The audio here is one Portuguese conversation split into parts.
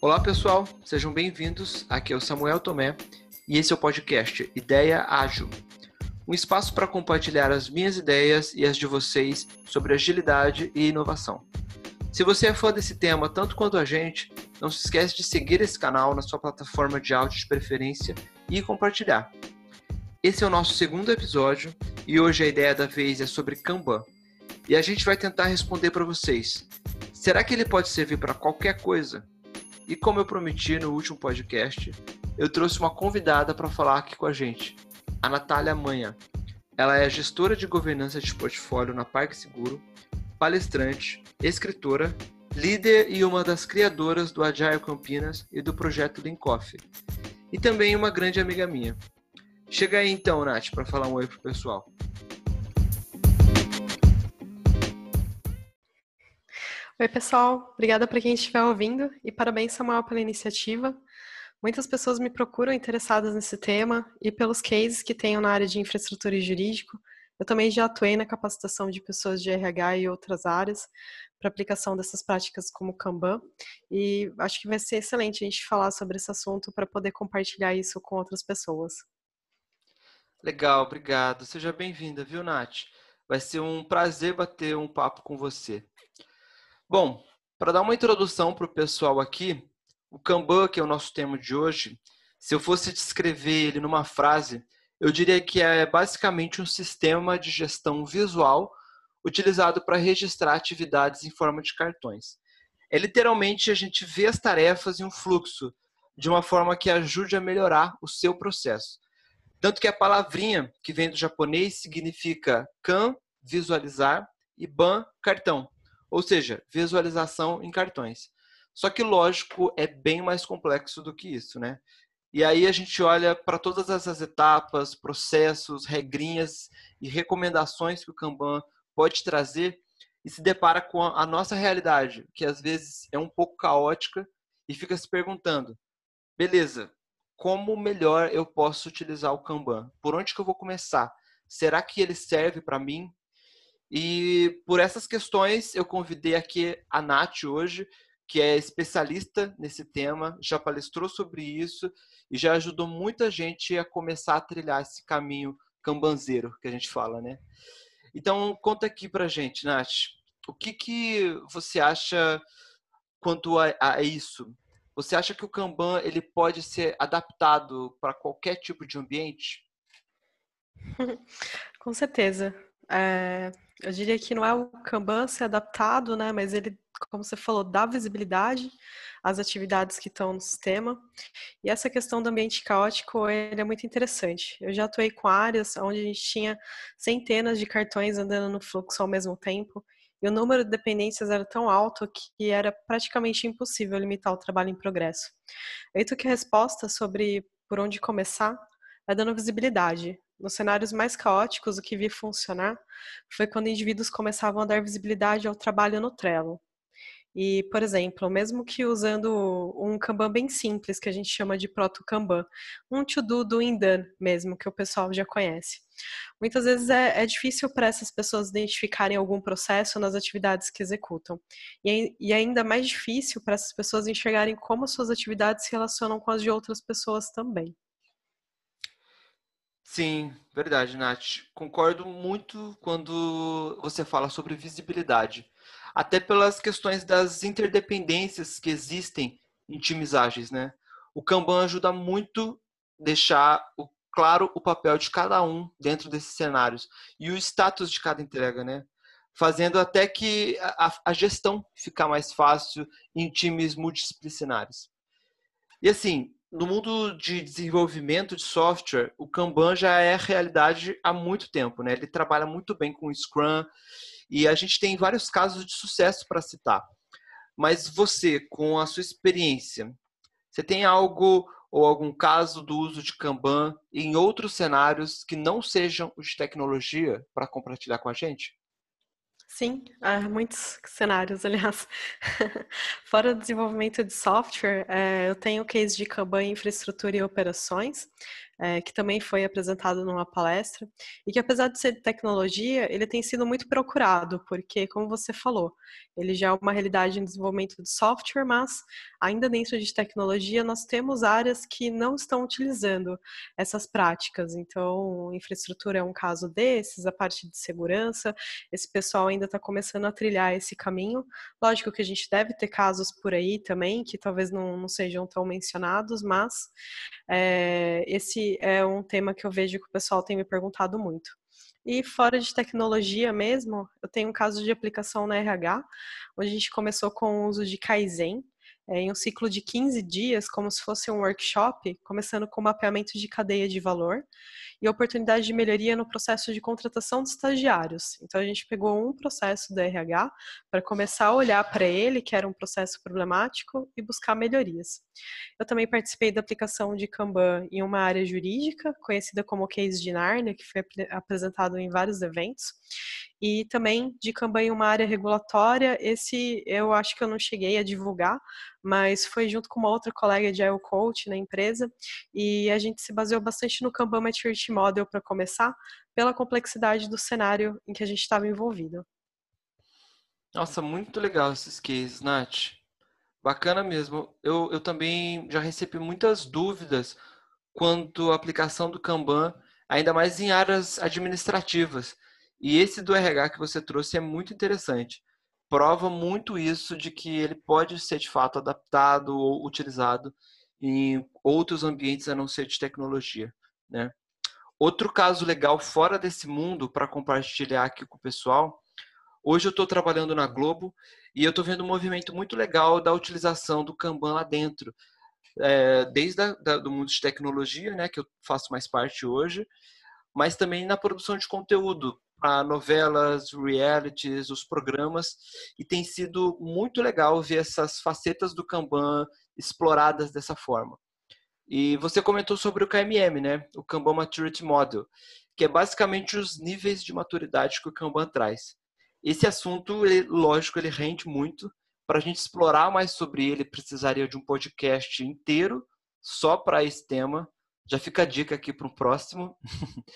Olá pessoal, sejam bem-vindos. Aqui é o Samuel Tomé e esse é o podcast Ideia Ágil um espaço para compartilhar as minhas ideias e as de vocês sobre agilidade e inovação. Se você é fã desse tema tanto quanto a gente, não se esquece de seguir esse canal na sua plataforma de áudio de preferência e compartilhar. Esse é o nosso segundo episódio e hoje a ideia da vez é sobre Kanban. E a gente vai tentar responder para vocês. Será que ele pode servir para qualquer coisa? E como eu prometi no último podcast, eu trouxe uma convidada para falar aqui com a gente, a Natália Manha. Ela é gestora de governança de portfólio na Parque Seguro, palestrante, escritora, líder e uma das criadoras do Agile Campinas e do projeto Linkoff. E também uma grande amiga minha. Chega aí então, Nath, para falar um oi pro pessoal. Oi, pessoal. Obrigada para quem estiver ouvindo e parabéns, Samuel, pela iniciativa. Muitas pessoas me procuram interessadas nesse tema e pelos cases que tenho na área de infraestrutura e jurídico. Eu também já atuei na capacitação de pessoas de RH e outras áreas para aplicação dessas práticas como Kanban e acho que vai ser excelente a gente falar sobre esse assunto para poder compartilhar isso com outras pessoas. Legal, obrigado. Seja bem-vinda, viu, Nath? Vai ser um prazer bater um papo com você. Bom, para dar uma introdução para o pessoal aqui, o Kanban, que é o nosso tema de hoje, se eu fosse descrever ele numa frase, eu diria que é basicamente um sistema de gestão visual utilizado para registrar atividades em forma de cartões. É literalmente a gente vê as tarefas em um fluxo, de uma forma que ajude a melhorar o seu processo. Tanto que a palavrinha que vem do japonês significa kan, visualizar, e ban, cartão ou seja, visualização em cartões. Só que, lógico, é bem mais complexo do que isso, né? E aí a gente olha para todas essas etapas, processos, regrinhas e recomendações que o Kanban pode trazer e se depara com a nossa realidade, que às vezes é um pouco caótica e fica se perguntando: beleza, como melhor eu posso utilizar o Kanban? Por onde que eu vou começar? Será que ele serve para mim? E por essas questões, eu convidei aqui a Nath hoje, que é especialista nesse tema, já palestrou sobre isso e já ajudou muita gente a começar a trilhar esse caminho cambanzeiro que a gente fala, né? Então, conta aqui pra gente, Nath, o que, que você acha quanto a, a isso? Você acha que o Kanban ele pode ser adaptado para qualquer tipo de ambiente? Com certeza. É, eu diria que não é o Kanban ser adaptado, né? Mas ele, como você falou, dá visibilidade às atividades que estão no sistema. E essa questão do ambiente caótico, ele é muito interessante. Eu já atuei com áreas onde a gente tinha centenas de cartões andando no fluxo ao mesmo tempo. E o número de dependências era tão alto que era praticamente impossível limitar o trabalho em progresso. Eu que a resposta sobre por onde começar é dando visibilidade. Nos cenários mais caóticos, o que vi funcionar foi quando indivíduos começavam a dar visibilidade ao trabalho no Trello. E, por exemplo, mesmo que usando um Kanban bem simples, que a gente chama de proto-Kanban, um to-do do Indan mesmo, que o pessoal já conhece. Muitas vezes é, é difícil para essas pessoas identificarem algum processo nas atividades que executam. E, e ainda mais difícil para essas pessoas enxergarem como suas atividades se relacionam com as de outras pessoas também. Sim, verdade, Nath. Concordo muito quando você fala sobre visibilidade. Até pelas questões das interdependências que existem em times ágeis, né? O Kanban ajuda muito deixar o, claro o papel de cada um dentro desses cenários e o status de cada entrega, né? Fazendo até que a, a gestão ficar mais fácil em times multidisciplinares. E assim, no mundo de desenvolvimento de software, o Kanban já é realidade há muito tempo, né? Ele trabalha muito bem com o Scrum e a gente tem vários casos de sucesso para citar. Mas você, com a sua experiência, você tem algo ou algum caso do uso de Kanban em outros cenários que não sejam os de tecnologia para compartilhar com a gente? Sim, há muitos cenários, aliás. Fora o desenvolvimento de software, é, eu tenho o case de Kanban infraestrutura e operações. É, que também foi apresentado numa palestra, e que apesar de ser de tecnologia, ele tem sido muito procurado, porque, como você falou, ele já é uma realidade em desenvolvimento de software, mas ainda dentro de tecnologia nós temos áreas que não estão utilizando essas práticas. Então, infraestrutura é um caso desses, a parte de segurança, esse pessoal ainda está começando a trilhar esse caminho. Lógico que a gente deve ter casos por aí também, que talvez não, não sejam tão mencionados, mas é, esse é um tema que eu vejo que o pessoal tem me perguntado muito. E fora de tecnologia mesmo, eu tenho um caso de aplicação na RH, onde a gente começou com o uso de Kaizen, é, em um ciclo de 15 dias, como se fosse um workshop, começando com mapeamento de cadeia de valor e oportunidade de melhoria no processo de contratação de estagiários. Então, a gente pegou um processo do RH para começar a olhar para ele, que era um processo problemático, e buscar melhorias. Eu também participei da aplicação de Kanban em uma área jurídica, conhecida como Case de Narnia, que foi apresentado em vários eventos, e também de Kanban uma área regulatória. Esse eu acho que eu não cheguei a divulgar, mas foi junto com uma outra colega de IO Coach na empresa, e a gente se baseou bastante no Kanban Maturity Model para começar, pela complexidade do cenário em que a gente estava envolvido. Nossa, muito legal esses cases, Nath. Bacana mesmo. Eu, eu também já recebi muitas dúvidas quanto à aplicação do Kanban, ainda mais em áreas administrativas. E esse do RH que você trouxe é muito interessante. Prova muito isso de que ele pode ser de fato adaptado ou utilizado em outros ambientes a não ser de tecnologia, né? Outro caso legal fora desse mundo para compartilhar aqui com o pessoal. Hoje eu estou trabalhando na Globo e eu estou vendo um movimento muito legal da utilização do Kanban lá dentro, é, desde do mundo de tecnologia, né, que eu faço mais parte hoje, mas também na produção de conteúdo, para novelas, realities, os programas, e tem sido muito legal ver essas facetas do Kanban exploradas dessa forma. E você comentou sobre o KMM, né? O Kanban Maturity Model, que é basicamente os níveis de maturidade que o Kanban traz. Esse assunto, ele, lógico, ele rende muito. Para a gente explorar mais sobre ele, precisaria de um podcast inteiro só para esse tema. Já fica a dica aqui para o próximo.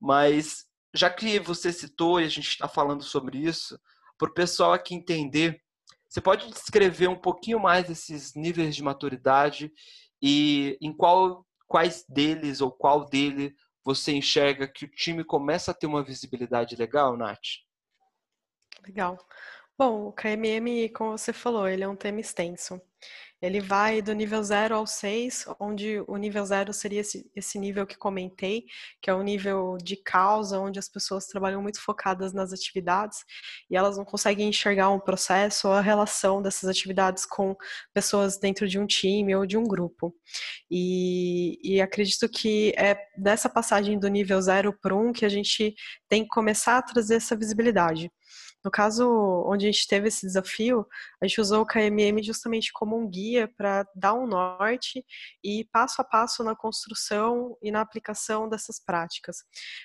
Mas já que você citou e a gente está falando sobre isso, para o pessoal aqui entender, você pode descrever um pouquinho mais esses níveis de maturidade e em qual, quais deles ou qual dele você enxerga que o time começa a ter uma visibilidade legal, Nath? Legal. Bom, o KMM, como você falou, ele é um tema extenso. Ele vai do nível 0 ao 6, onde o nível 0 seria esse, esse, nível que comentei, que é o nível de causa, onde as pessoas trabalham muito focadas nas atividades e elas não conseguem enxergar um processo ou a relação dessas atividades com pessoas dentro de um time ou de um grupo. E, e acredito que é dessa passagem do nível 0 para 1 um que a gente tem que começar a trazer essa visibilidade. No caso onde a gente teve esse desafio, a gente usou o KMM justamente como um guia para dar um norte e passo a passo na construção e na aplicação dessas práticas.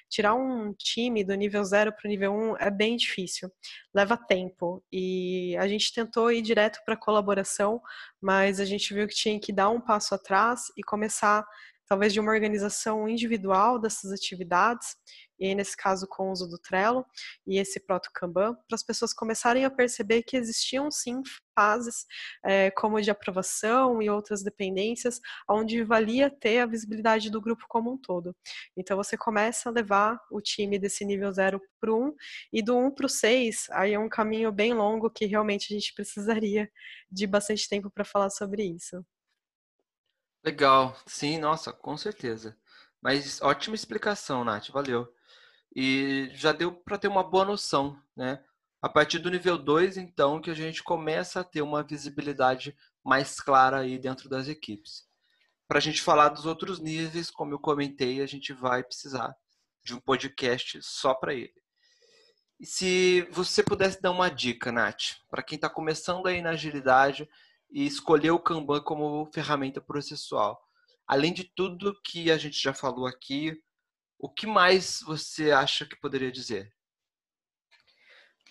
Tirar um time do nível 0 para o nível 1 um é bem difícil, leva tempo e a gente tentou ir direto para colaboração, mas a gente viu que tinha que dar um passo atrás e começar talvez de uma organização individual dessas atividades e aí nesse caso com o uso do Trello e esse Proto Kanban, para as pessoas começarem a perceber que existiam sim fases é, como de aprovação e outras dependências, onde valia ter a visibilidade do grupo como um todo. Então você começa a levar o time desse nível 0 para o 1 e do 1 para o 6, aí é um caminho bem longo que realmente a gente precisaria de bastante tempo para falar sobre isso. Legal, sim, nossa, com certeza. Mas ótima explicação, Nath, valeu. E já deu para ter uma boa noção, né? A partir do nível 2, então, que a gente começa a ter uma visibilidade mais clara aí dentro das equipes. Para a gente falar dos outros níveis, como eu comentei, a gente vai precisar de um podcast só para ele. E se você pudesse dar uma dica, Nath, para quem está começando aí na agilidade e escolher o Kanban como ferramenta processual, além de tudo que a gente já falou aqui, o que mais você acha que poderia dizer?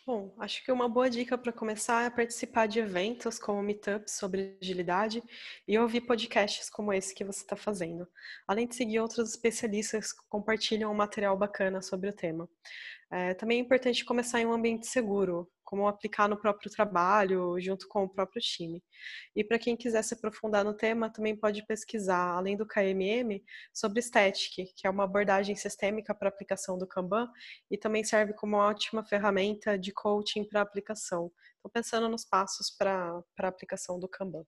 Bom, acho que uma boa dica para começar é participar de eventos como meetups sobre agilidade e ouvir podcasts como esse que você está fazendo, além de seguir outros especialistas que compartilham um material bacana sobre o tema. É, também é importante começar em um ambiente seguro, como aplicar no próprio trabalho, junto com o próprio time. E para quem quiser se aprofundar no tema, também pode pesquisar, além do KMM, sobre Static, que é uma abordagem sistêmica para aplicação do Kanban e também serve como uma ótima ferramenta de coaching para aplicação. Estou pensando nos passos para a aplicação do Kanban.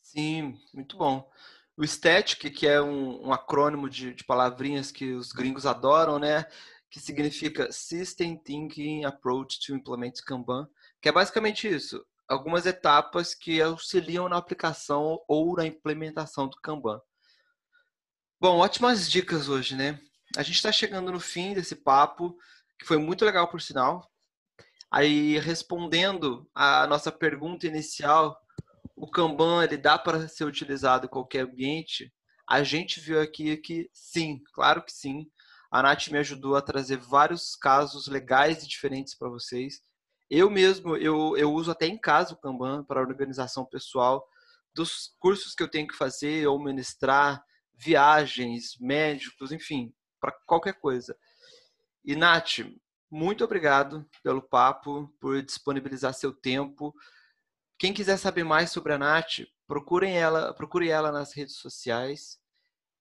Sim, muito bom. O STATIC, que é um, um acrônimo de, de palavrinhas que os gringos adoram, né? Que significa System Thinking Approach to Implement Kanban, que é basicamente isso, algumas etapas que auxiliam na aplicação ou na implementação do Kanban. Bom, ótimas dicas hoje, né? A gente está chegando no fim desse papo, que foi muito legal por sinal. Aí, respondendo a nossa pergunta inicial, o Kanban ele dá para ser utilizado em qualquer ambiente? A gente viu aqui que sim, claro que sim. A Nath me ajudou a trazer vários casos legais e diferentes para vocês. Eu mesmo, eu, eu uso até em casa o Kanban para organização pessoal dos cursos que eu tenho que fazer ou ministrar, viagens, médicos, enfim, para qualquer coisa. E Nath, muito obrigado pelo papo, por disponibilizar seu tempo. Quem quiser saber mais sobre a Nath, procurem ela, procure ela nas redes sociais.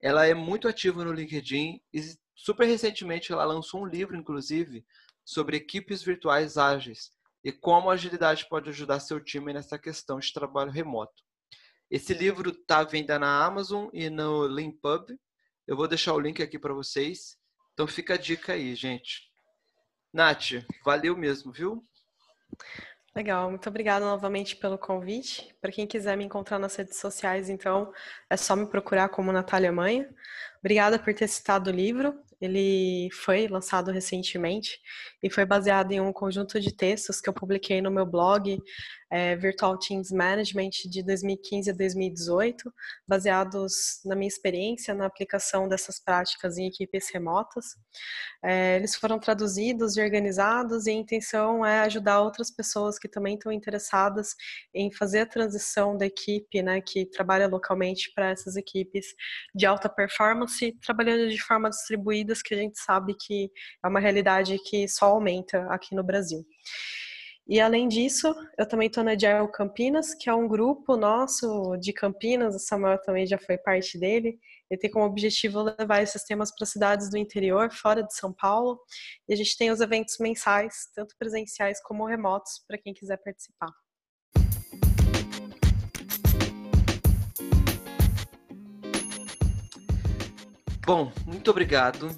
Ela é muito ativa no LinkedIn e Super recentemente, ela lançou um livro, inclusive, sobre equipes virtuais ágeis e como a agilidade pode ajudar seu time nessa questão de trabalho remoto. Esse livro está à venda na Amazon e no Leanpub. Eu vou deixar o link aqui para vocês. Então fica a dica aí, gente. Nath, valeu mesmo, viu? Legal, muito obrigada novamente pelo convite. Para quem quiser me encontrar nas redes sociais, então, é só me procurar como Natália Manha. Obrigada por ter citado o livro. Ele foi lançado recentemente e foi baseado em um conjunto de textos que eu publiquei no meu blog é, Virtual Teams Management de 2015 a 2018, baseados na minha experiência na aplicação dessas práticas em equipes remotas. É, eles foram traduzidos e organizados e a intenção é ajudar outras pessoas que também estão interessadas em fazer a transição da equipe, né, que trabalha localmente para essas equipes de alta performance, trabalhando de forma distribuída, que a gente sabe que é uma realidade que só aumenta aqui no Brasil. E além disso, eu também estou na Agile Campinas, que é um grupo nosso de Campinas, o Samuel também já foi parte dele. Ele tem como objetivo levar esses temas para cidades do interior, fora de São Paulo. E a gente tem os eventos mensais, tanto presenciais como remotos, para quem quiser participar. Bom, muito obrigado.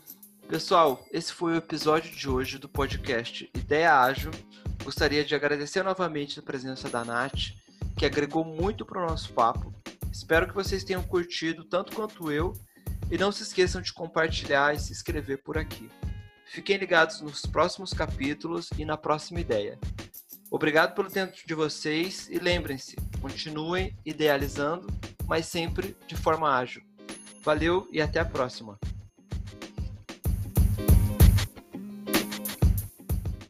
Pessoal, esse foi o episódio de hoje do podcast Ideia Ágil Gostaria de agradecer novamente a presença da Nath, que agregou muito para o nosso papo. Espero que vocês tenham curtido tanto quanto eu e não se esqueçam de compartilhar e se inscrever por aqui. Fiquem ligados nos próximos capítulos e na próxima ideia. Obrigado pelo tempo de vocês e lembrem-se, continuem idealizando, mas sempre de forma ágil. Valeu e até a próxima!